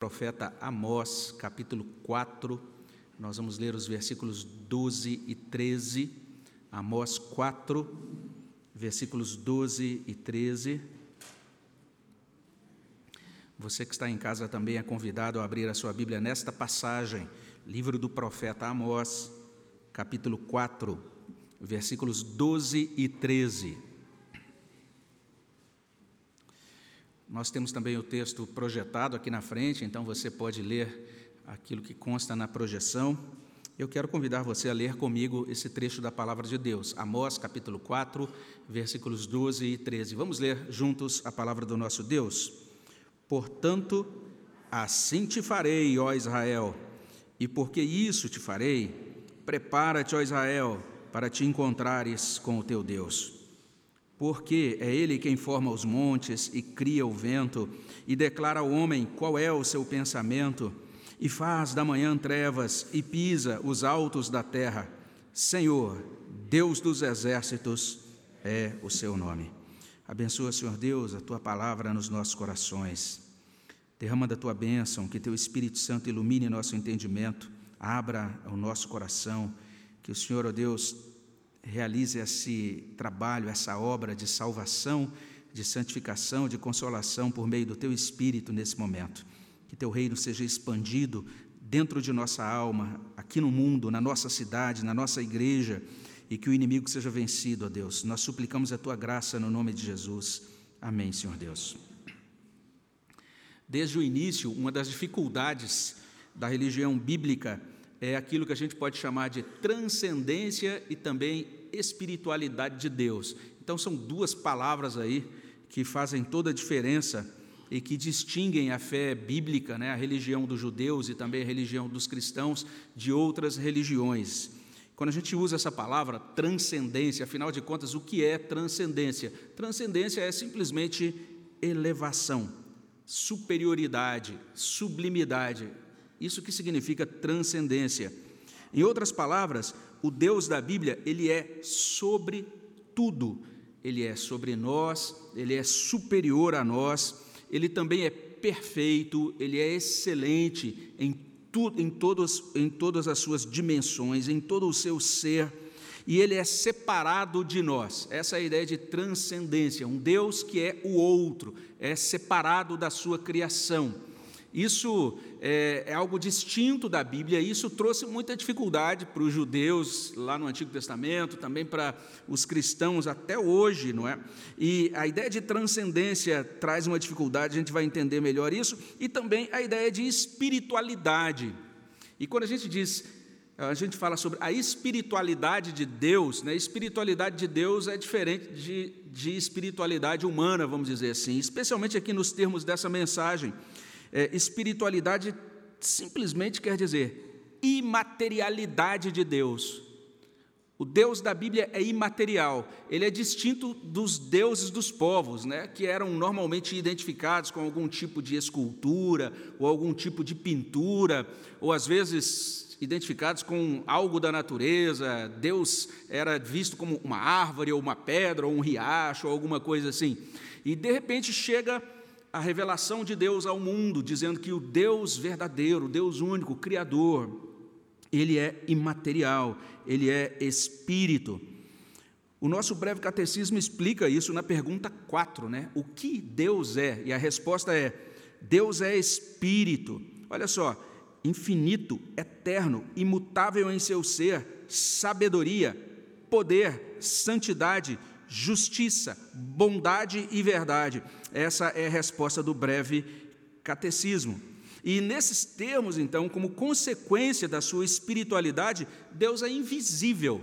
profeta Amós, capítulo 4. Nós vamos ler os versículos 12 e 13. Amós 4, versículos 12 e 13. Você que está em casa também é convidado a abrir a sua Bíblia nesta passagem, livro do profeta Amós, capítulo 4, versículos 12 e 13. Nós temos também o texto projetado aqui na frente, então você pode ler aquilo que consta na projeção. Eu quero convidar você a ler comigo esse trecho da palavra de Deus, Amós capítulo 4, versículos 12 e 13. Vamos ler juntos a palavra do nosso Deus. Portanto, assim te farei, ó Israel, e porque isso te farei, prepara-te, ó Israel, para te encontrares com o teu Deus porque é Ele quem forma os montes e cria o vento, e declara ao homem qual é o seu pensamento, e faz da manhã trevas e pisa os altos da terra. Senhor, Deus dos exércitos, é o seu nome. Abençoa, Senhor Deus, a tua palavra nos nossos corações. Derrama da tua bênção, que teu Espírito Santo ilumine nosso entendimento, abra o nosso coração, que o Senhor, ó Deus, realize esse trabalho, essa obra de salvação, de santificação, de consolação por meio do teu Espírito nesse momento. Que teu reino seja expandido dentro de nossa alma, aqui no mundo, na nossa cidade, na nossa igreja, e que o inimigo seja vencido, ó Deus. Nós suplicamos a tua graça no nome de Jesus. Amém, Senhor Deus. Desde o início, uma das dificuldades da religião bíblica é aquilo que a gente pode chamar de transcendência e também espiritualidade de Deus. Então, são duas palavras aí que fazem toda a diferença e que distinguem a fé bíblica, né, a religião dos judeus e também a religião dos cristãos, de outras religiões. Quando a gente usa essa palavra transcendência, afinal de contas, o que é transcendência? Transcendência é simplesmente elevação, superioridade, sublimidade, isso que significa transcendência. Em outras palavras, o Deus da Bíblia, ele é sobre tudo. Ele é sobre nós, ele é superior a nós, ele também é perfeito, ele é excelente em, tu, em, todos, em todas as suas dimensões, em todo o seu ser, e ele é separado de nós. Essa é a ideia de transcendência, um Deus que é o outro, é separado da sua criação. Isso é, é, algo distinto da Bíblia, e isso trouxe muita dificuldade para os judeus lá no Antigo Testamento, também para os cristãos até hoje, não é? E a ideia de transcendência traz uma dificuldade, a gente vai entender melhor isso, e também a ideia de espiritualidade. E quando a gente diz, a gente fala sobre a espiritualidade de Deus, né? espiritualidade de Deus é diferente de, de espiritualidade humana, vamos dizer assim, especialmente aqui nos termos dessa mensagem. É, espiritualidade simplesmente quer dizer imaterialidade de Deus. O Deus da Bíblia é imaterial, ele é distinto dos deuses dos povos, né, que eram normalmente identificados com algum tipo de escultura ou algum tipo de pintura, ou às vezes identificados com algo da natureza. Deus era visto como uma árvore, ou uma pedra, ou um riacho, ou alguma coisa assim. E de repente chega a revelação de Deus ao mundo, dizendo que o Deus verdadeiro, o Deus único, Criador, ele é imaterial, ele é espírito. O nosso breve catecismo explica isso na pergunta 4, né? O que Deus é? E a resposta é: Deus é espírito. Olha só, infinito, eterno, imutável em seu ser, sabedoria, poder, santidade, justiça, bondade e verdade. Essa é a resposta do breve catecismo. E nesses termos, então, como consequência da sua espiritualidade, Deus é invisível.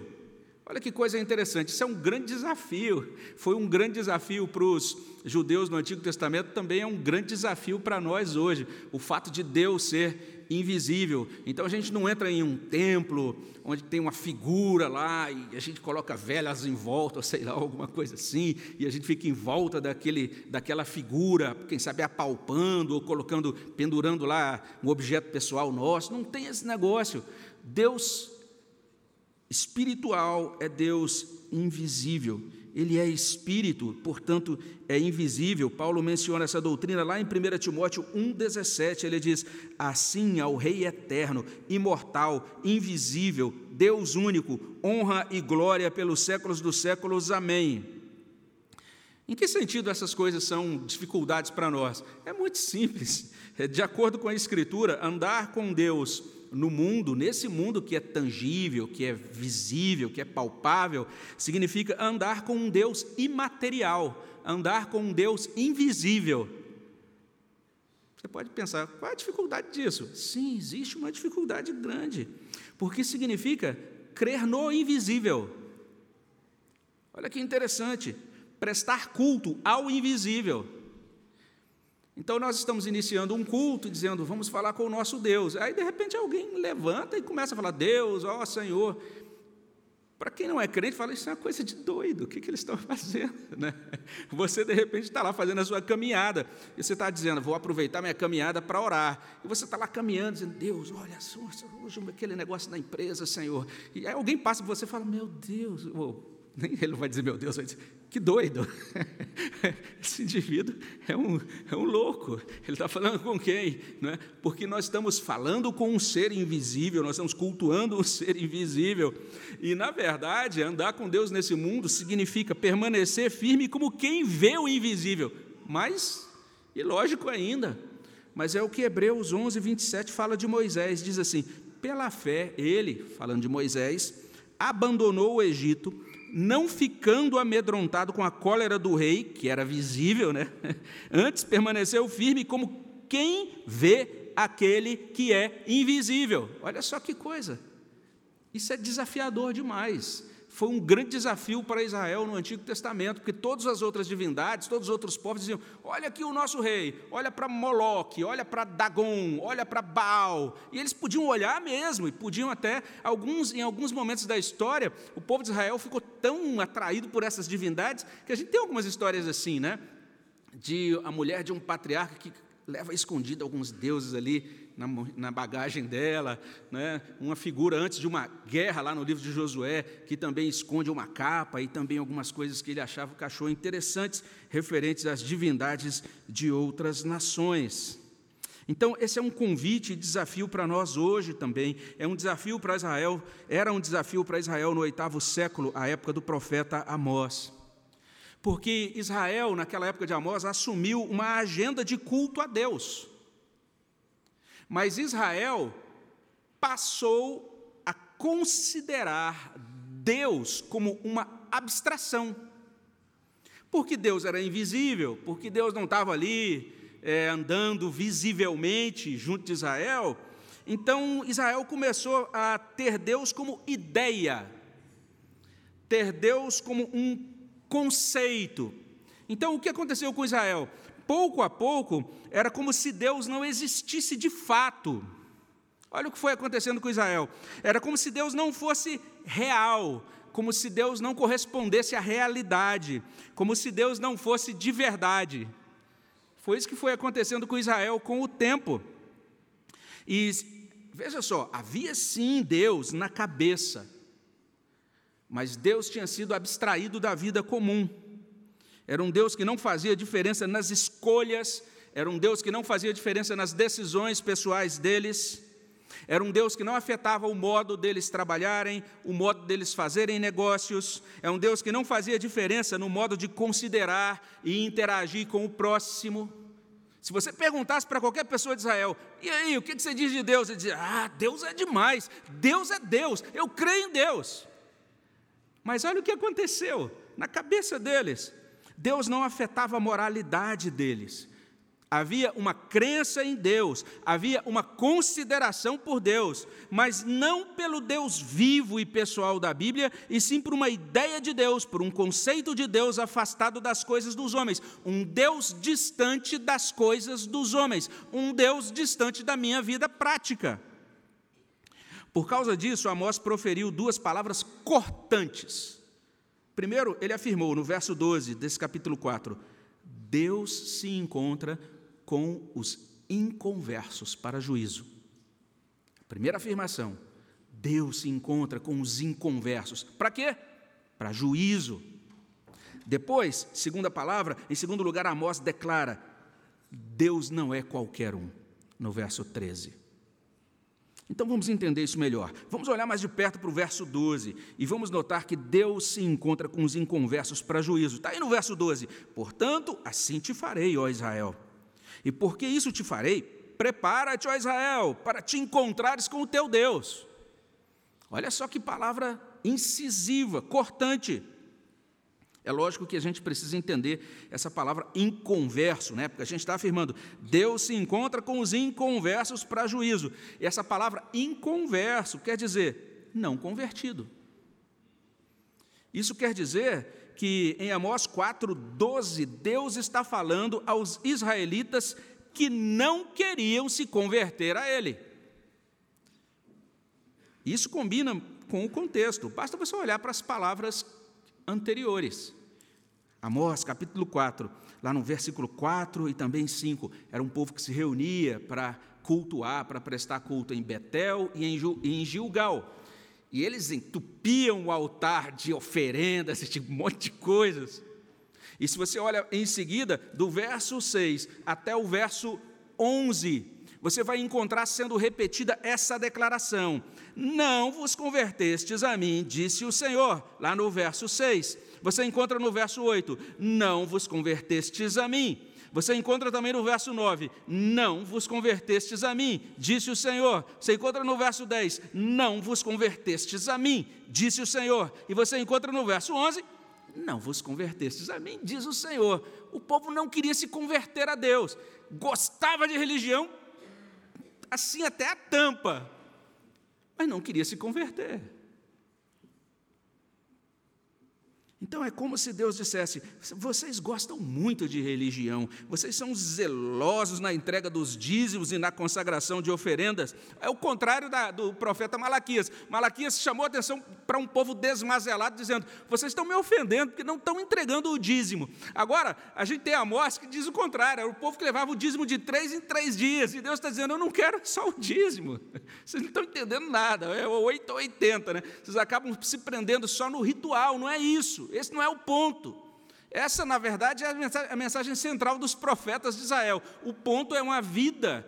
Olha que coisa interessante, isso é um grande desafio. Foi um grande desafio para os judeus no Antigo Testamento, também é um grande desafio para nós hoje. O fato de Deus ser invisível. Então a gente não entra em um templo onde tem uma figura lá e a gente coloca velas em volta, sei lá, alguma coisa assim, e a gente fica em volta daquele, daquela figura, quem sabe apalpando ou colocando, pendurando lá um objeto pessoal nosso. Não tem esse negócio. Deus espiritual é Deus invisível. Ele é espírito, portanto é invisível. Paulo menciona essa doutrina lá em 1 Timóteo 1,17. Ele diz: Assim ao Rei eterno, imortal, invisível, Deus único, honra e glória pelos séculos dos séculos. Amém. Em que sentido essas coisas são dificuldades para nós? É muito simples. É, de acordo com a Escritura, andar com Deus no mundo, nesse mundo que é tangível, que é visível, que é palpável, significa andar com um Deus imaterial, andar com um Deus invisível. Você pode pensar, qual é a dificuldade disso? Sim, existe uma dificuldade grande, porque significa crer no invisível. Olha que interessante, prestar culto ao invisível. Então nós estamos iniciando um culto dizendo, vamos falar com o nosso Deus. Aí de repente alguém levanta e começa a falar, Deus, ó Senhor. Para quem não é crente, fala, isso é uma coisa de doido, o que, que eles estão fazendo? Né? Você de repente está lá fazendo a sua caminhada, e você está dizendo, vou aproveitar minha caminhada para orar. E você está lá caminhando, dizendo, Deus, olha só, hoje aquele negócio da empresa, Senhor. E aí alguém passa por você e fala, meu Deus, nem ele vai dizer, meu Deus, vai dizer, que doido. Esse indivíduo é um, é um louco. Ele está falando com quem? Não é? Porque nós estamos falando com um ser invisível, nós estamos cultuando um ser invisível. E, na verdade, andar com Deus nesse mundo significa permanecer firme como quem vê o invisível. Mas, e lógico ainda, mas é o que Hebreus 11, 27 fala de Moisés. Diz assim: pela fé, ele, falando de Moisés, abandonou o Egito não ficando amedrontado com a cólera do rei, que era visível, né? Antes permaneceu firme como quem vê aquele que é invisível. Olha só que coisa. Isso é desafiador demais foi um grande desafio para Israel no Antigo Testamento, porque todas as outras divindades, todos os outros povos diziam: olha aqui o nosso rei, olha para Moloque, olha para Dagon, olha para Baal. E eles podiam olhar mesmo, e podiam até, alguns, em alguns momentos da história, o povo de Israel ficou tão atraído por essas divindades, que a gente tem algumas histórias assim, né? De a mulher de um patriarca que leva escondido alguns deuses ali na, na bagagem dela, né? uma figura antes de uma guerra lá no livro de Josué, que também esconde uma capa e também algumas coisas que ele achava que achou interessantes, referentes às divindades de outras nações. Então, esse é um convite e desafio para nós hoje também. É um desafio para Israel, era um desafio para Israel no oitavo século, a época do profeta Amós. Porque Israel, naquela época de Amós, assumiu uma agenda de culto a Deus. Mas Israel passou a considerar Deus como uma abstração. Porque Deus era invisível, porque Deus não estava ali é, andando visivelmente junto de Israel. Então Israel começou a ter Deus como ideia, ter Deus como um conceito. Então o que aconteceu com Israel? Pouco a pouco, era como se Deus não existisse de fato. Olha o que foi acontecendo com Israel. Era como se Deus não fosse real, como se Deus não correspondesse à realidade, como se Deus não fosse de verdade. Foi isso que foi acontecendo com Israel com o tempo. E veja só, havia sim Deus na cabeça, mas Deus tinha sido abstraído da vida comum. Era um Deus que não fazia diferença nas escolhas, era um Deus que não fazia diferença nas decisões pessoais deles. Era um Deus que não afetava o modo deles trabalharem, o modo deles fazerem negócios. É um Deus que não fazia diferença no modo de considerar e interagir com o próximo. Se você perguntasse para qualquer pessoa de Israel, e aí, o que você diz de Deus? Ele dizia, ah, Deus é demais, Deus é Deus, eu creio em Deus. Mas olha o que aconteceu na cabeça deles. Deus não afetava a moralidade deles. Havia uma crença em Deus, havia uma consideração por Deus, mas não pelo Deus vivo e pessoal da Bíblia, e sim por uma ideia de Deus, por um conceito de Deus afastado das coisas dos homens, um Deus distante das coisas dos homens, um Deus distante da minha vida prática. Por causa disso, Amós proferiu duas palavras cortantes Primeiro, ele afirmou no verso 12 desse capítulo 4: Deus se encontra com os inconversos para juízo. Primeira afirmação: Deus se encontra com os inconversos. Para quê? Para juízo. Depois, segunda palavra, em segundo lugar, Amós declara: Deus não é qualquer um, no verso 13. Então vamos entender isso melhor. Vamos olhar mais de perto para o verso 12 e vamos notar que Deus se encontra com os inconversos para juízo. Está aí no verso 12: Portanto, assim te farei, ó Israel. E porque isso te farei, prepara-te, ó Israel, para te encontrares com o teu Deus. Olha só que palavra incisiva, cortante. É lógico que a gente precisa entender essa palavra inconverso, né? porque a gente está afirmando, Deus se encontra com os inconversos para juízo. E essa palavra inconverso quer dizer não convertido. Isso quer dizer que em Amós 4,12, Deus está falando aos israelitas que não queriam se converter a Ele. Isso combina com o contexto, basta você olhar para as palavras anteriores. Amós, capítulo 4, lá no versículo 4 e também 5, era um povo que se reunia para cultuar, para prestar culto em Betel e em Gilgal. E eles entupiam o altar de oferendas, esse tipo, um monte de coisas. E se você olha em seguida, do verso 6 até o verso 11, você vai encontrar sendo repetida essa declaração: Não vos convertestes a mim, disse o Senhor, lá no verso 6. Você encontra no verso 8: Não vos convertestes a mim. Você encontra também no verso 9: Não vos convertestes a mim, disse o Senhor. Você encontra no verso 10: Não vos convertestes a mim, disse o Senhor. E você encontra no verso 11: Não vos convertestes a mim, diz o Senhor. O povo não queria se converter a Deus, gostava de religião, assim até a tampa, mas não queria se converter. Então é como se Deus dissesse: vocês gostam muito de religião, vocês são zelosos na entrega dos dízimos e na consagração de oferendas. É o contrário da, do profeta Malaquias. Malaquias chamou a atenção para um povo desmazelado, dizendo: vocês estão me ofendendo porque não estão entregando o dízimo. Agora, a gente tem Amós que diz o contrário: era o povo que levava o dízimo de três em três dias, e Deus está dizendo: eu não quero só o dízimo. Vocês não estão entendendo nada, é 8 ou 80, né? Vocês acabam se prendendo só no ritual, não é isso. Esse não é o ponto. Essa, na verdade, é a mensagem, a mensagem central dos profetas de Israel. O ponto é uma vida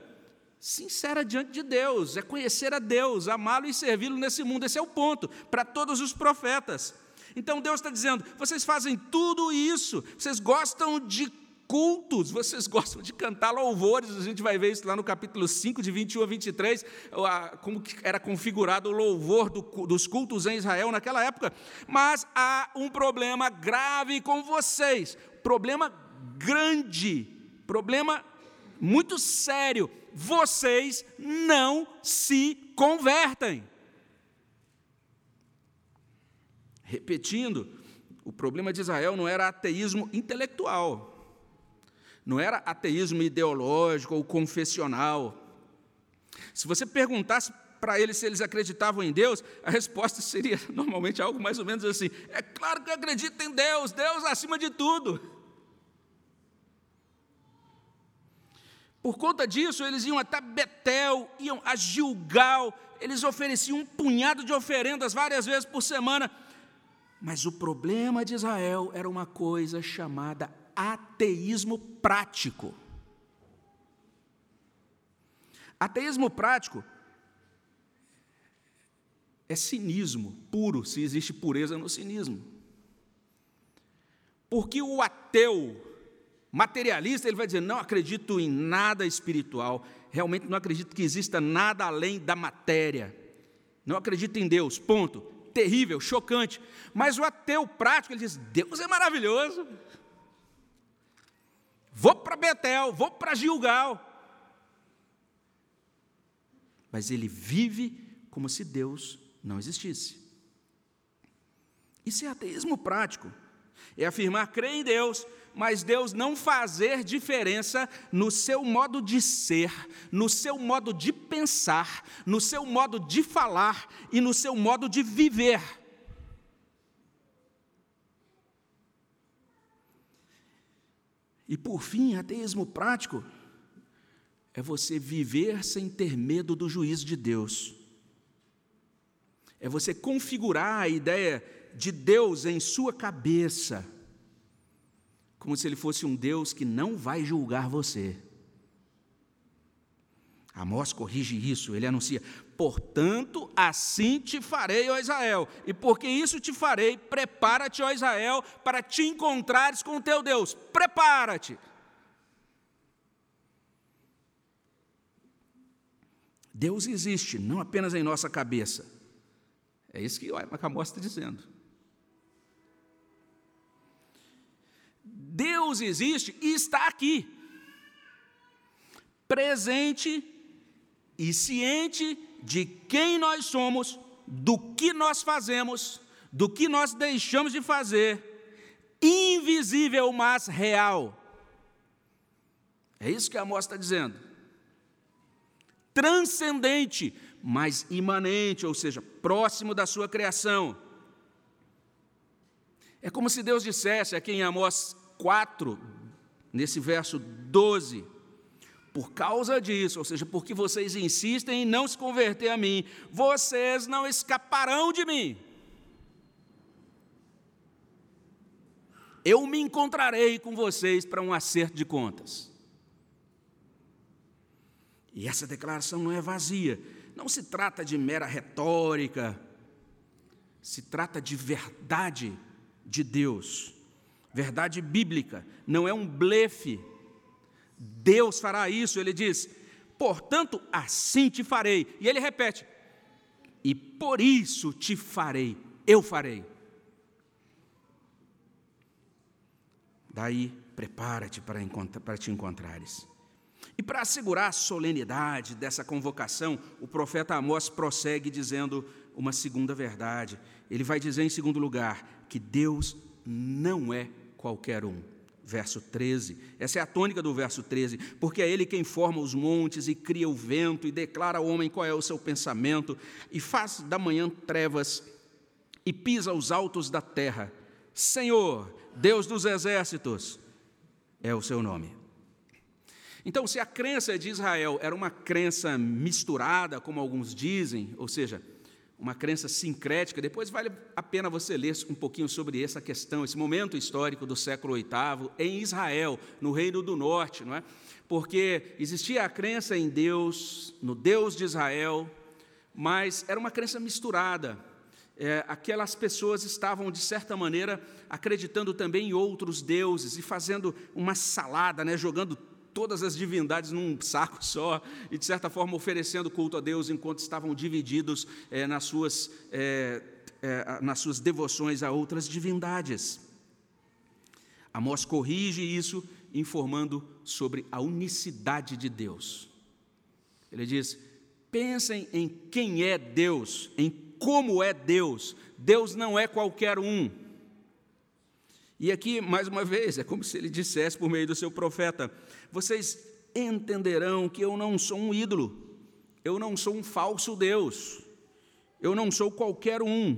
sincera diante de Deus, é conhecer a Deus, amá-lo e servi-lo nesse mundo. Esse é o ponto para todos os profetas. Então Deus está dizendo: vocês fazem tudo isso, vocês gostam de cultos, vocês gostam de cantar louvores, a gente vai ver isso lá no capítulo 5, de 21 a 23, como era configurado o louvor do, dos cultos em Israel naquela época. Mas há um problema grave com vocês, problema grande, problema muito sério. Vocês não se convertem. Repetindo, o problema de Israel não era ateísmo intelectual não era ateísmo ideológico ou confessional. Se você perguntasse para eles se eles acreditavam em Deus, a resposta seria normalmente algo mais ou menos assim: é claro que eu acredito em Deus, Deus acima de tudo. Por conta disso, eles iam até Betel, iam a Gilgal, eles ofereciam um punhado de oferendas várias vezes por semana. Mas o problema de Israel era uma coisa chamada ateísmo prático. Ateísmo prático é cinismo puro, se existe pureza no cinismo. Porque o ateu materialista, ele vai dizer: não acredito em nada espiritual, realmente não acredito que exista nada além da matéria, não acredito em Deus, ponto. Terrível, chocante. Mas o ateu prático, ele diz: Deus é maravilhoso, vou para Betel, vou para Gilgal. Mas ele vive como se Deus não existisse. Isso é ateísmo prático. É afirmar crer em Deus, mas Deus não fazer diferença no seu modo de ser, no seu modo de pensar, no seu modo de falar e no seu modo de viver. E por fim, ateísmo prático é você viver sem ter medo do juízo de Deus. É você configurar a ideia de Deus em sua cabeça. como se ele fosse um Deus que não vai julgar você. Amós corrige isso, ele anuncia: Portanto, assim te farei, ó Israel, e porque isso te farei, prepara-te, ó Israel, para te encontrares com o teu Deus. Prepara-te. Deus existe, não apenas em nossa cabeça. É isso que o Amós está dizendo. Deus existe e está aqui, presente e ciente de quem nós somos, do que nós fazemos, do que nós deixamos de fazer, invisível, mas real. É isso que Amós está dizendo. Transcendente, mas imanente, ou seja, próximo da sua criação. É como se Deus dissesse aqui em Amós 4, nesse verso 12, por causa disso, ou seja, porque vocês insistem em não se converter a mim, vocês não escaparão de mim. Eu me encontrarei com vocês para um acerto de contas. E essa declaração não é vazia, não se trata de mera retórica, se trata de verdade de Deus verdade bíblica, não é um blefe. Deus fará isso, ele diz, portanto, assim te farei. E ele repete, e por isso te farei, eu farei. Daí, prepara-te para, para te encontrares. E para assegurar a solenidade dessa convocação, o profeta Amós prossegue dizendo uma segunda verdade. Ele vai dizer, em segundo lugar, que Deus não é qualquer um. Verso 13, essa é a tônica do verso 13, porque é Ele quem forma os montes e cria o vento e declara ao homem qual é o seu pensamento, e faz da manhã trevas e pisa os altos da terra. Senhor, Deus dos exércitos, é o seu nome. Então, se a crença de Israel era uma crença misturada, como alguns dizem, ou seja, uma crença sincrética. Depois vale a pena você ler um pouquinho sobre essa questão, esse momento histórico do século VIII em Israel, no Reino do Norte, não é? Porque existia a crença em Deus, no Deus de Israel, mas era uma crença misturada. É, aquelas pessoas estavam, de certa maneira, acreditando também em outros deuses e fazendo uma salada, né, jogando todas as divindades num saco só e, de certa forma, oferecendo culto a Deus enquanto estavam divididos é, nas, suas, é, é, nas suas devoções a outras divindades. Amós corrige isso, informando sobre a unicidade de Deus. Ele diz: pensem em quem é Deus, em como é Deus. Deus não é qualquer um. E aqui, mais uma vez, é como se ele dissesse por meio do seu profeta: vocês entenderão que eu não sou um ídolo, eu não sou um falso Deus, eu não sou qualquer um,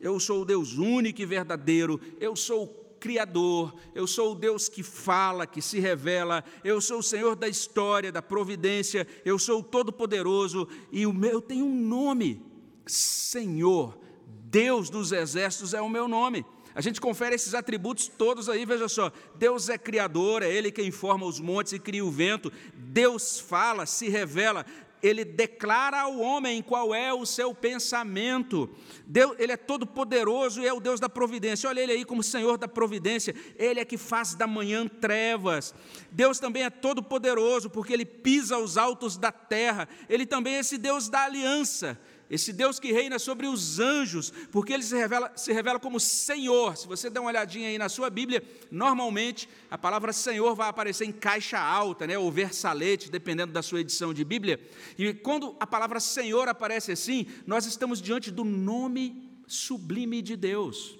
eu sou o Deus único e verdadeiro, eu sou o Criador, eu sou o Deus que fala, que se revela, eu sou o Senhor da história, da providência, eu sou o Todo-Poderoso e o meu tem um nome, Senhor, Deus dos exércitos é o meu nome. A gente confere esses atributos todos aí, veja só. Deus é criador, é Ele quem forma os montes e cria o vento. Deus fala, se revela, ele declara ao homem qual é o seu pensamento. Deus, ele é todo poderoso e é o Deus da providência. Olha ele aí como Senhor da providência. Ele é que faz da manhã trevas. Deus também é todo poderoso porque ele pisa os altos da terra. Ele também é esse Deus da aliança esse Deus que reina sobre os anjos, porque ele se revela, se revela como Senhor. Se você der uma olhadinha aí na sua Bíblia, normalmente a palavra Senhor vai aparecer em caixa alta, né, ou versalete, dependendo da sua edição de Bíblia. E quando a palavra Senhor aparece assim, nós estamos diante do nome sublime de Deus.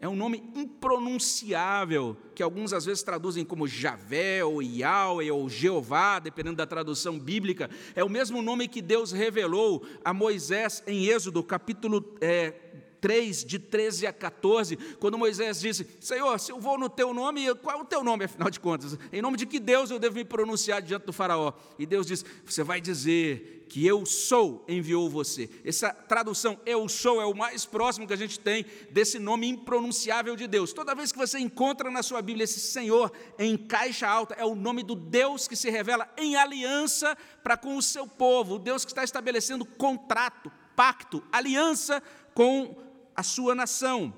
É um nome impronunciável, que alguns às vezes traduzem como Javé, ou Yahweh, ou Jeová, dependendo da tradução bíblica. É o mesmo nome que Deus revelou a Moisés em Êxodo, capítulo é, 3, de 13 a 14, quando Moisés disse: Senhor, se eu vou no teu nome, qual é o teu nome, afinal de contas? Em nome de que Deus eu devo me pronunciar diante do Faraó? E Deus disse: Você vai dizer que eu sou enviou você. Essa tradução, eu sou, é o mais próximo que a gente tem desse nome impronunciável de Deus. Toda vez que você encontra na sua Bíblia esse Senhor em caixa alta, é o nome do Deus que se revela em aliança para com o seu povo, o Deus que está estabelecendo contrato, pacto, aliança com a sua nação.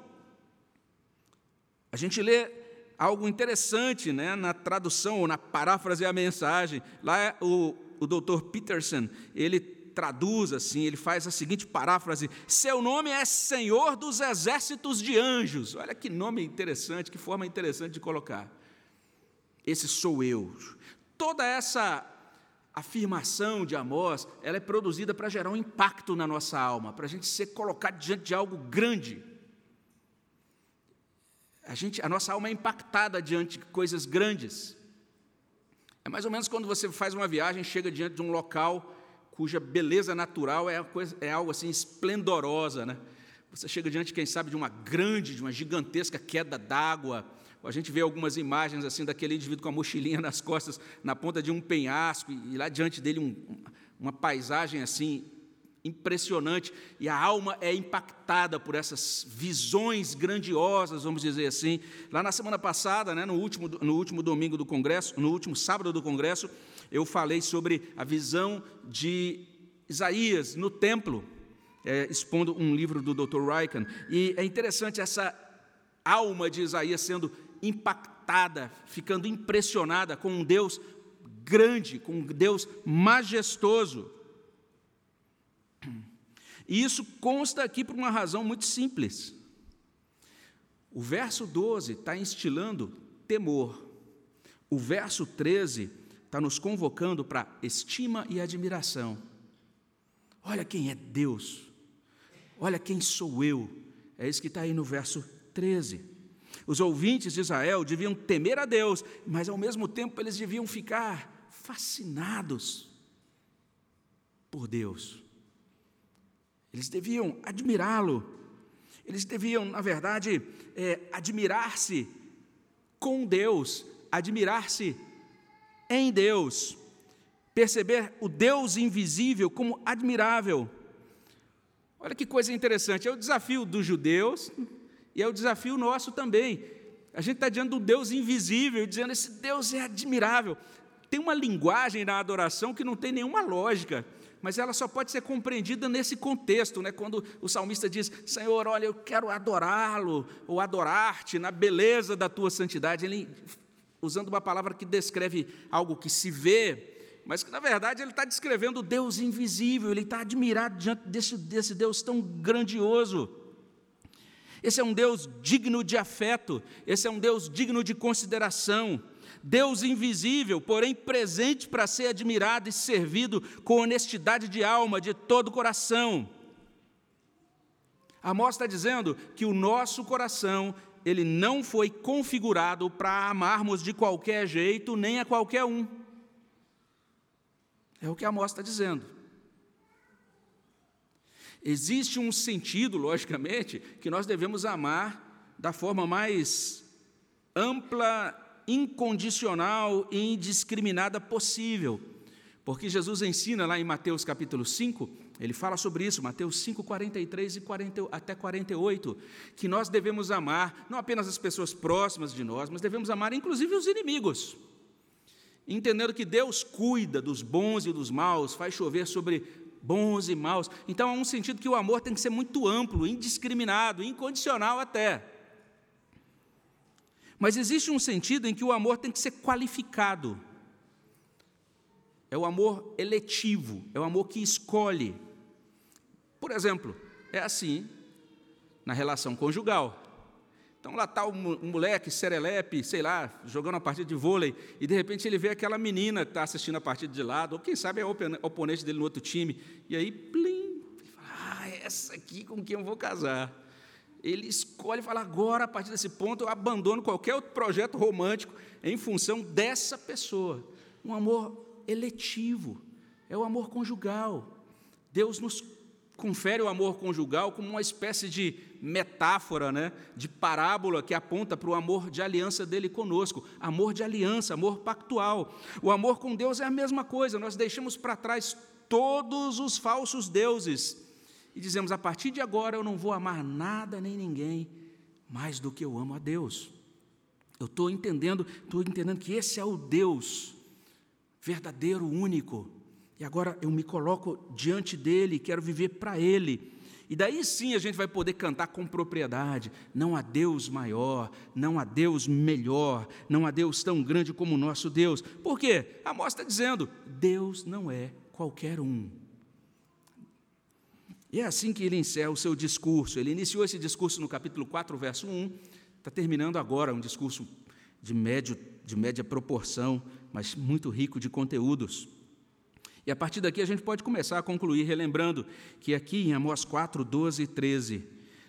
A gente lê algo interessante né, na tradução ou na paráfrase a mensagem. Lá o, o doutor Peterson, ele traduz assim, ele faz a seguinte paráfrase: Seu nome é Senhor dos Exércitos de Anjos. Olha que nome interessante, que forma interessante de colocar. Esse sou eu. Toda essa afirmação de Amós, ela é produzida para gerar um impacto na nossa alma, para a gente ser colocado diante de algo grande. A, gente, a nossa alma é impactada diante de coisas grandes. É mais ou menos quando você faz uma viagem, chega diante de um local cuja beleza natural é, coisa, é algo assim esplendorosa, né? Você chega diante, quem sabe, de uma grande, de uma gigantesca queda d'água, a gente vê algumas imagens assim daquele indivíduo com a mochilinha nas costas, na ponta de um penhasco, e lá diante dele um, uma paisagem assim impressionante, e a alma é impactada por essas visões grandiosas, vamos dizer assim. Lá na semana passada, né, no, último, no último domingo do Congresso, no último sábado do Congresso, eu falei sobre a visão de Isaías no templo, é, expondo um livro do Dr. Ryken. E é interessante essa alma de Isaías sendo impactada, ficando impressionada com um Deus grande, com um Deus majestoso. E isso consta aqui por uma razão muito simples. O verso 12 está instilando temor. O verso 13 está nos convocando para estima e admiração. Olha quem é Deus. Olha quem sou eu. É isso que está aí no verso 13. Os ouvintes de Israel deviam temer a Deus, mas ao mesmo tempo eles deviam ficar fascinados por Deus. Eles deviam admirá-lo, eles deviam, na verdade, é, admirar-se com Deus, admirar-se em Deus, perceber o Deus invisível como admirável. Olha que coisa interessante, é o desafio dos judeus, e é o desafio nosso também. A gente está diante do Deus invisível, dizendo: esse Deus é admirável. Tem uma linguagem na adoração que não tem nenhuma lógica, mas ela só pode ser compreendida nesse contexto, né? quando o salmista diz: Senhor, olha, eu quero adorá-lo, ou adorar-te na beleza da tua santidade. Ele, usando uma palavra que descreve algo que se vê, mas que na verdade ele está descrevendo o Deus invisível, ele está admirado diante desse, desse Deus tão grandioso. Esse é um Deus digno de afeto, esse é um Deus digno de consideração. Deus invisível, porém presente para ser admirado e servido com honestidade de alma, de todo o coração. Amós está dizendo que o nosso coração, ele não foi configurado para amarmos de qualquer jeito, nem a qualquer um. É o que Amós está dizendo. Existe um sentido, logicamente, que nós devemos amar da forma mais ampla, incondicional e indiscriminada possível. Porque Jesus ensina lá em Mateus capítulo 5, ele fala sobre isso, Mateus 5, 43 e 40, até 48, que nós devemos amar não apenas as pessoas próximas de nós, mas devemos amar inclusive os inimigos. Entendendo que Deus cuida dos bons e dos maus, faz chover sobre bons e maus. Então há um sentido que o amor tem que ser muito amplo, indiscriminado, incondicional até. Mas existe um sentido em que o amor tem que ser qualificado. É o amor eletivo, é o amor que escolhe. Por exemplo, é assim na relação conjugal. Então lá está um moleque, serelepe, sei lá, jogando uma partida de vôlei, e de repente ele vê aquela menina que está assistindo a partida de lado, ou quem sabe é o oponente dele no outro time, e aí, plim, ele fala, ah, essa aqui com quem eu vou casar. Ele escolhe e fala, agora, a partir desse ponto, eu abandono qualquer outro projeto romântico em função dessa pessoa. Um amor eletivo, é o amor conjugal. Deus nos confere o amor conjugal como uma espécie de metáfora, né, de parábola que aponta para o amor de aliança dele conosco, amor de aliança, amor pactual. O amor com Deus é a mesma coisa, nós deixamos para trás todos os falsos deuses e dizemos: a partir de agora eu não vou amar nada nem ninguém mais do que eu amo a Deus. Eu estou entendendo, estou entendendo que esse é o Deus verdadeiro, único. E agora eu me coloco diante dele, quero viver para ele. E daí sim a gente vai poder cantar com propriedade. Não há Deus maior, não há Deus melhor, não há Deus tão grande como o nosso Deus. Por quê? Amós está dizendo: Deus não é qualquer um. E é assim que ele encerra o seu discurso. Ele iniciou esse discurso no capítulo 4, verso 1, está terminando agora um discurso de, médio, de média proporção, mas muito rico de conteúdos. E a partir daqui a gente pode começar a concluir relembrando que aqui em Amós 4, 12 e 13,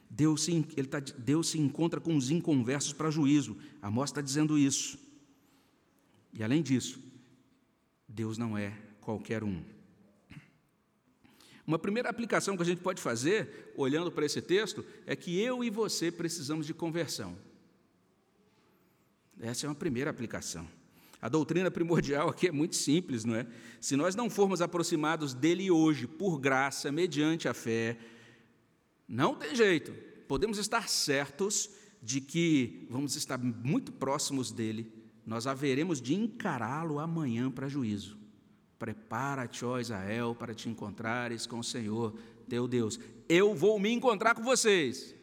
Deus se, ele tá, Deus se encontra com os inconversos para juízo. Amós está dizendo isso. E além disso, Deus não é qualquer um. Uma primeira aplicação que a gente pode fazer, olhando para esse texto, é que eu e você precisamos de conversão. Essa é uma primeira aplicação. A doutrina primordial aqui é muito simples, não é? Se nós não formos aproximados dele hoje, por graça, mediante a fé, não tem jeito. Podemos estar certos de que vamos estar muito próximos dele, nós haveremos de encará-lo amanhã para juízo. Prepara-te, ó Israel, para te encontrares com o Senhor, teu Deus. Eu vou me encontrar com vocês.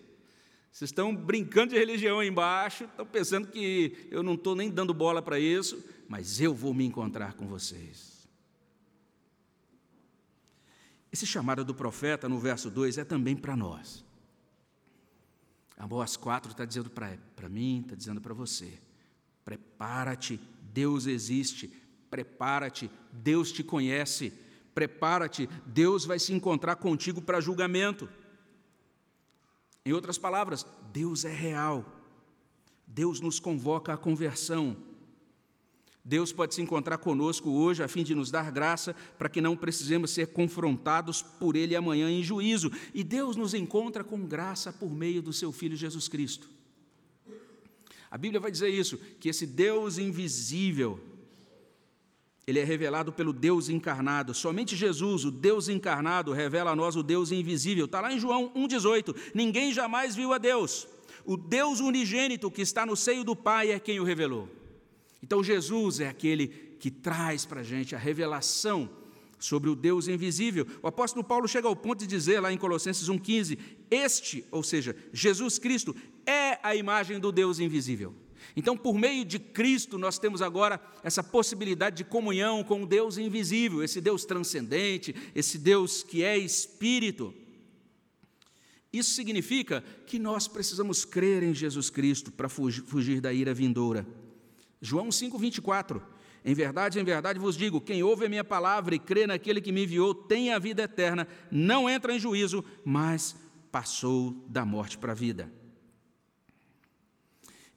Vocês estão brincando de religião aí embaixo, estão pensando que eu não estou nem dando bola para isso, mas eu vou me encontrar com vocês. Esse chamado do profeta no verso 2 é também para nós. Amós 4 está dizendo para mim, está dizendo para você: prepara-te, Deus existe, Prepara-te, Deus te conhece. Prepara-te, Deus vai se encontrar contigo para julgamento. Em outras palavras, Deus é real. Deus nos convoca à conversão. Deus pode se encontrar conosco hoje a fim de nos dar graça para que não precisemos ser confrontados por Ele amanhã em juízo. E Deus nos encontra com graça por meio do Seu Filho Jesus Cristo. A Bíblia vai dizer isso, que esse Deus invisível, ele é revelado pelo Deus encarnado. Somente Jesus, o Deus encarnado, revela a nós o Deus invisível. Está lá em João 1,18. Ninguém jamais viu a Deus. O Deus unigênito que está no seio do Pai é quem o revelou. Então, Jesus é aquele que traz para a gente a revelação sobre o Deus invisível. O apóstolo Paulo chega ao ponto de dizer lá em Colossenses 1,15: Este, ou seja, Jesus Cristo, é a imagem do Deus invisível. Então, por meio de Cristo, nós temos agora essa possibilidade de comunhão com o Deus invisível, esse Deus transcendente, esse Deus que é espírito. Isso significa que nós precisamos crer em Jesus Cristo para fugir da ira vindoura. João 5:24. Em verdade, em verdade vos digo: quem ouve a minha palavra e crê naquele que me enviou tem a vida eterna, não entra em juízo, mas passou da morte para a vida.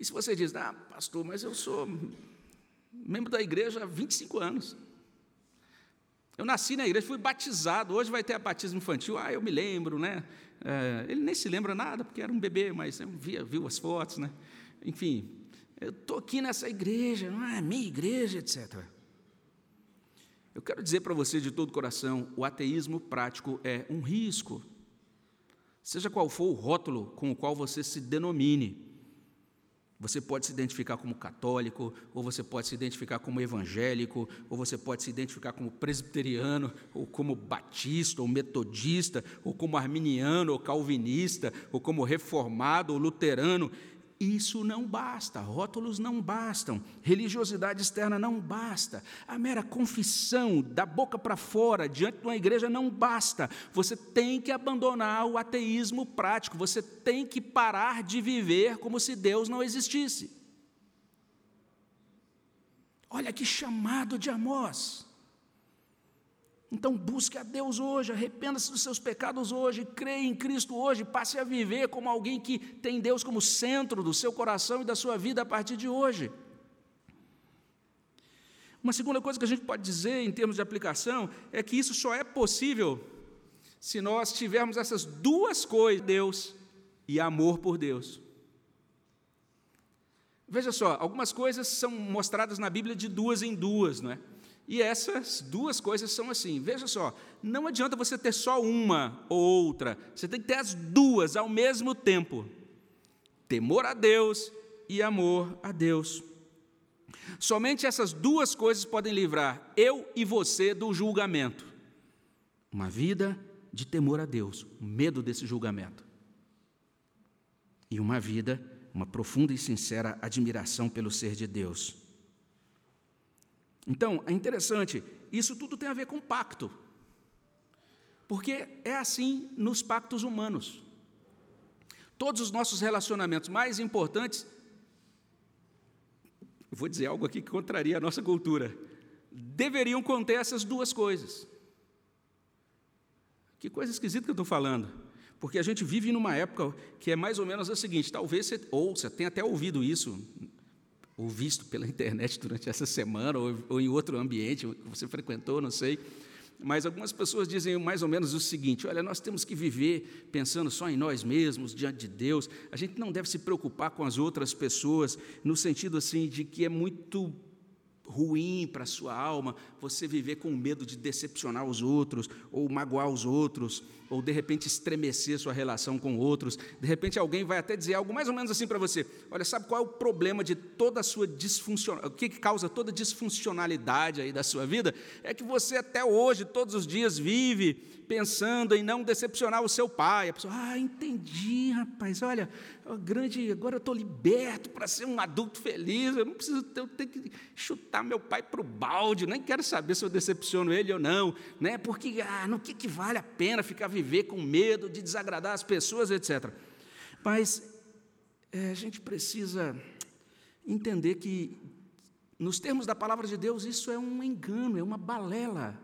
E se você diz, ah, pastor, mas eu sou membro da igreja há 25 anos. Eu nasci na igreja, fui batizado, hoje vai ter a batismo infantil, ah, eu me lembro, né? É, ele nem se lembra nada, porque era um bebê, mas via, viu as fotos, né? Enfim, eu estou aqui nessa igreja, não é minha igreja, etc. Eu quero dizer para você de todo o coração: o ateísmo prático é um risco. Seja qual for o rótulo com o qual você se denomine, você pode se identificar como católico, ou você pode se identificar como evangélico, ou você pode se identificar como presbiteriano, ou como batista, ou metodista, ou como arminiano, ou calvinista, ou como reformado, ou luterano. Isso não basta, rótulos não bastam, religiosidade externa não basta, a mera confissão da boca para fora diante de uma igreja não basta. Você tem que abandonar o ateísmo prático, você tem que parar de viver como se Deus não existisse. Olha que chamado de Amós. Então busque a Deus hoje, arrependa-se dos seus pecados hoje, creia em Cristo hoje, passe a viver como alguém que tem Deus como centro do seu coração e da sua vida a partir de hoje. Uma segunda coisa que a gente pode dizer em termos de aplicação é que isso só é possível se nós tivermos essas duas coisas, Deus e amor por Deus. Veja só, algumas coisas são mostradas na Bíblia de duas em duas, não é? E essas duas coisas são assim. Veja só, não adianta você ter só uma ou outra, você tem que ter as duas ao mesmo tempo: temor a Deus e amor a Deus. Somente essas duas coisas podem livrar eu e você do julgamento. Uma vida de temor a Deus, medo desse julgamento. E uma vida, uma profunda e sincera admiração pelo ser de Deus. Então, é interessante, isso tudo tem a ver com pacto. Porque é assim nos pactos humanos. Todos os nossos relacionamentos mais importantes, vou dizer algo aqui que contraria a nossa cultura, deveriam conter essas duas coisas. Que coisa esquisita que eu estou falando. Porque a gente vive numa época que é mais ou menos a seguinte: talvez você ouça, tenha até ouvido isso, ou visto pela internet durante essa semana, ou, ou em outro ambiente que você frequentou, não sei. Mas algumas pessoas dizem mais ou menos o seguinte: olha, nós temos que viver pensando só em nós mesmos, diante de Deus. A gente não deve se preocupar com as outras pessoas, no sentido assim de que é muito ruim para a sua alma você viver com medo de decepcionar os outros, ou magoar os outros, ou de repente estremecer sua relação com outros. De repente alguém vai até dizer algo mais ou menos assim para você: Olha, sabe qual é o problema de toda a sua disfuncionalidade? O que causa toda a disfuncionalidade aí da sua vida? É que você até hoje, todos os dias, vive pensando em não decepcionar o seu pai. A pessoa, ah, entendi, rapaz, olha, grande, agora eu estou liberto para ser um adulto feliz, eu não preciso ter, tenho que chutar meu pai para o balde, nem quero saber se eu decepciono ele ou não, né? porque ah, no que, que vale a pena ficar viver com medo de desagradar as pessoas, etc. Mas é, a gente precisa entender que, nos termos da palavra de Deus, isso é um engano, é uma balela.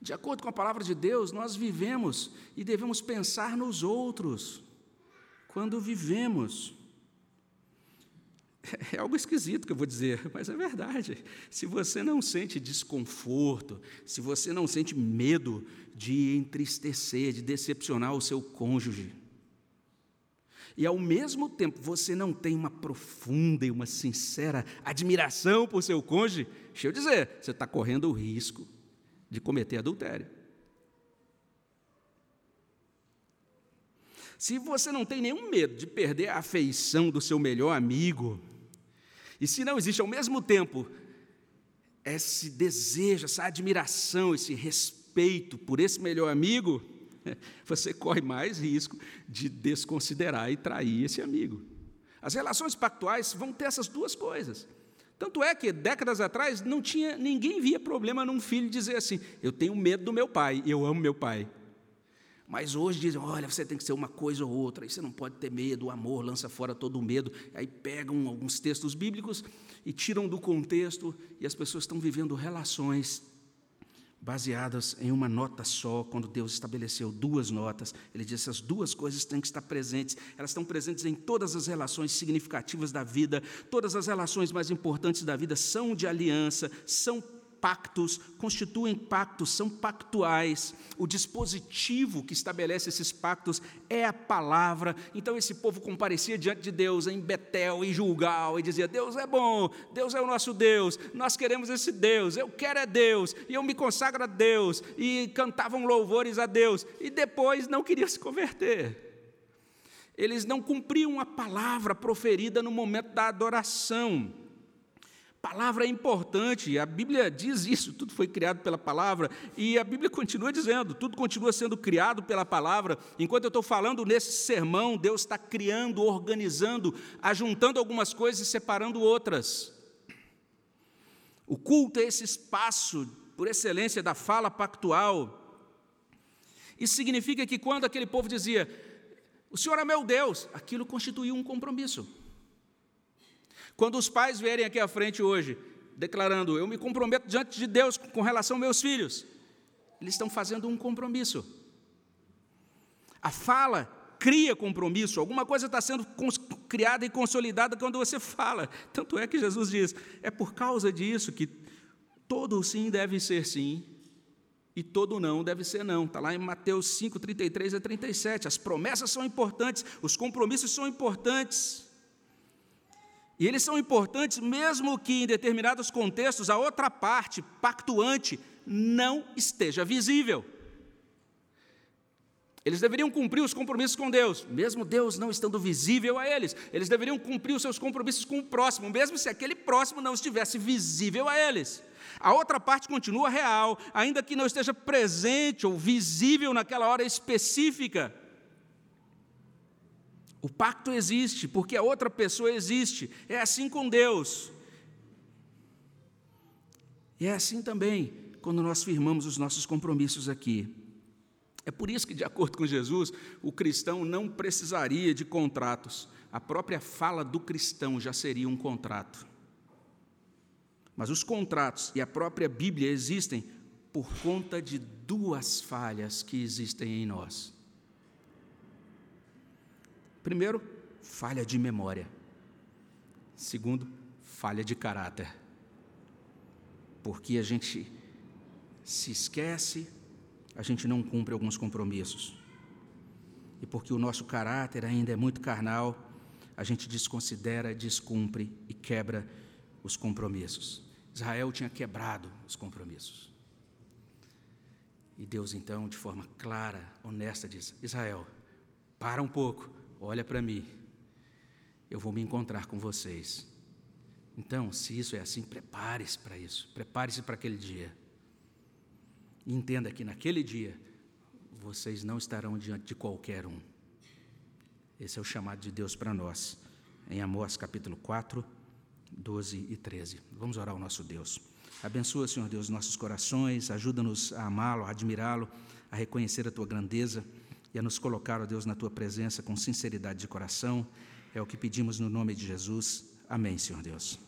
De acordo com a palavra de Deus, nós vivemos e devemos pensar nos outros quando vivemos. É algo esquisito que eu vou dizer, mas é verdade. Se você não sente desconforto, se você não sente medo de entristecer, de decepcionar o seu cônjuge, e ao mesmo tempo você não tem uma profunda e uma sincera admiração por seu cônjuge, deixa eu dizer, você está correndo o risco de cometer adultério. Se você não tem nenhum medo de perder a afeição do seu melhor amigo, e se não existe ao mesmo tempo esse desejo, essa admiração, esse respeito por esse melhor amigo, você corre mais risco de desconsiderar e trair esse amigo. As relações pactuais vão ter essas duas coisas. Tanto é que décadas atrás não tinha ninguém via problema num filho dizer assim: "Eu tenho medo do meu pai, eu amo meu pai". Mas hoje dizem: olha, você tem que ser uma coisa ou outra, aí você não pode ter medo, o amor lança fora todo o medo. Aí pegam alguns textos bíblicos e tiram do contexto, e as pessoas estão vivendo relações baseadas em uma nota só, quando Deus estabeleceu duas notas. Ele disse: essas duas coisas têm que estar presentes, elas estão presentes em todas as relações significativas da vida, todas as relações mais importantes da vida são de aliança, são pactos, constituem pactos, são pactuais. O dispositivo que estabelece esses pactos é a palavra. Então esse povo comparecia diante de Deus em Betel, em Julgal, e dizia: Deus é bom, Deus é o nosso Deus, nós queremos esse Deus, eu quero é Deus, e eu me consagro a Deus, e cantavam louvores a Deus, e depois não queriam se converter. Eles não cumpriam a palavra proferida no momento da adoração palavra é importante, a Bíblia diz isso, tudo foi criado pela palavra, e a Bíblia continua dizendo, tudo continua sendo criado pela palavra. Enquanto eu estou falando nesse sermão, Deus está criando, organizando, ajuntando algumas coisas e separando outras. O culto é esse espaço, por excelência, da fala pactual. Isso significa que quando aquele povo dizia, o Senhor é meu Deus, aquilo constituiu um compromisso. Quando os pais vierem aqui à frente hoje, declarando: Eu me comprometo diante de Deus com relação aos meus filhos, eles estão fazendo um compromisso. A fala cria compromisso, alguma coisa está sendo criada e consolidada quando você fala. Tanto é que Jesus diz: é por causa disso que todo sim deve ser sim E todo não deve ser não. Está lá em Mateus 5, 33 a 37. As promessas são importantes, os compromissos são importantes. E eles são importantes mesmo que em determinados contextos a outra parte pactuante não esteja visível. Eles deveriam cumprir os compromissos com Deus, mesmo Deus não estando visível a eles. Eles deveriam cumprir os seus compromissos com o próximo, mesmo se aquele próximo não estivesse visível a eles. A outra parte continua real, ainda que não esteja presente ou visível naquela hora específica. O pacto existe porque a outra pessoa existe. É assim com Deus. E é assim também quando nós firmamos os nossos compromissos aqui. É por isso que, de acordo com Jesus, o cristão não precisaria de contratos. A própria fala do cristão já seria um contrato. Mas os contratos e a própria Bíblia existem por conta de duas falhas que existem em nós. Primeiro, falha de memória. Segundo, falha de caráter. Porque a gente se esquece a gente não cumpre alguns compromissos. E porque o nosso caráter ainda é muito carnal, a gente desconsidera, descumpre e quebra os compromissos. Israel tinha quebrado os compromissos. E Deus, então, de forma clara, honesta, diz: Israel, para um pouco, olha para mim, eu vou me encontrar com vocês. Então, se isso é assim, prepare-se para isso, prepare-se para aquele dia. Entenda que naquele dia vocês não estarão diante de qualquer um. Esse é o chamado de Deus para nós, em Amós capítulo 4, 12 e 13. Vamos orar ao nosso Deus. Abençoa, Senhor Deus, nossos corações, ajuda-nos a amá-lo, a admirá-lo, a reconhecer a tua grandeza e a nos colocar, ó Deus, na tua presença com sinceridade de coração. É o que pedimos no nome de Jesus. Amém, Senhor Deus.